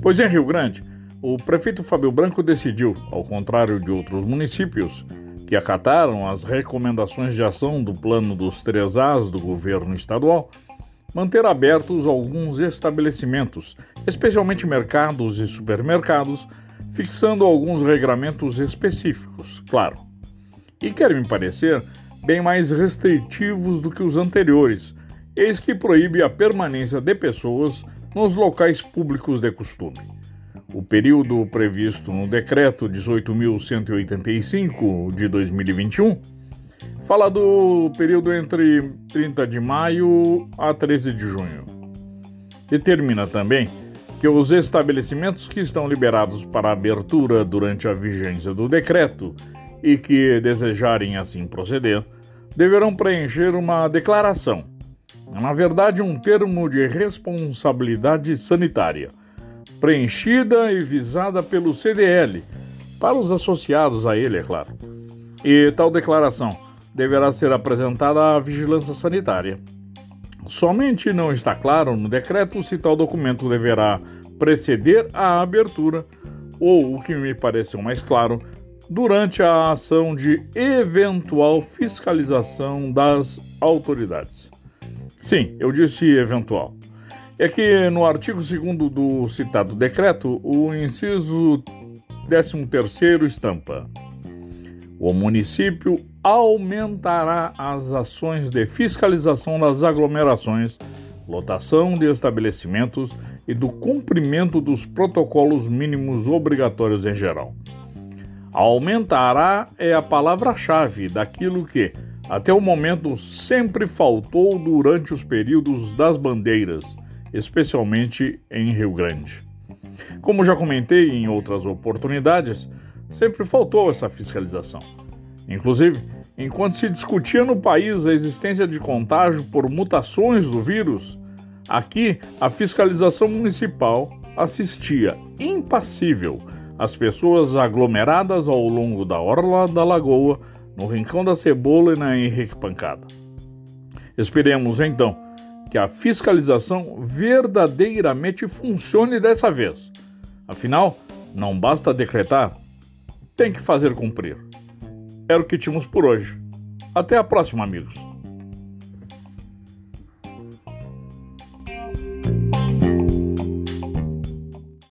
Pois em Rio Grande, o prefeito Fábio Branco decidiu, ao contrário de outros municípios, que acataram as recomendações de ação do Plano dos Três As do governo estadual, manter abertos alguns estabelecimentos, especialmente mercados e supermercados, fixando alguns regramentos específicos, claro. E quer me parecer bem mais restritivos do que os anteriores, eis que proíbe a permanência de pessoas nos locais públicos de costume. O período previsto no Decreto 18.185 de 2021 fala do período entre 30 de maio a 13 de junho. Determina também que os estabelecimentos que estão liberados para abertura durante a vigência do decreto e que desejarem assim proceder deverão preencher uma declaração, na verdade, um termo de responsabilidade sanitária preenchida e visada pelo CDL, para os associados a ele, é claro. E tal declaração deverá ser apresentada à vigilância sanitária. Somente não está claro no decreto se tal documento deverá preceder a abertura ou, o que me pareceu mais claro, durante a ação de eventual fiscalização das autoridades. Sim, eu disse eventual é que no artigo 2 do citado decreto, o inciso 13 estampa: o município aumentará as ações de fiscalização das aglomerações, lotação de estabelecimentos e do cumprimento dos protocolos mínimos obrigatórios em geral. Aumentará é a palavra-chave daquilo que, até o momento, sempre faltou durante os períodos das bandeiras especialmente em Rio Grande. Como já comentei em outras oportunidades, sempre faltou essa fiscalização. Inclusive, enquanto se discutia no país a existência de contágio por mutações do vírus, aqui a fiscalização municipal assistia impassível as pessoas aglomeradas ao longo da orla da lagoa, no rincão da cebola e na Henrique Pancada. Esperemos então que a fiscalização verdadeiramente funcione dessa vez. Afinal, não basta decretar, tem que fazer cumprir. Era o que tínhamos por hoje. Até a próxima, amigos.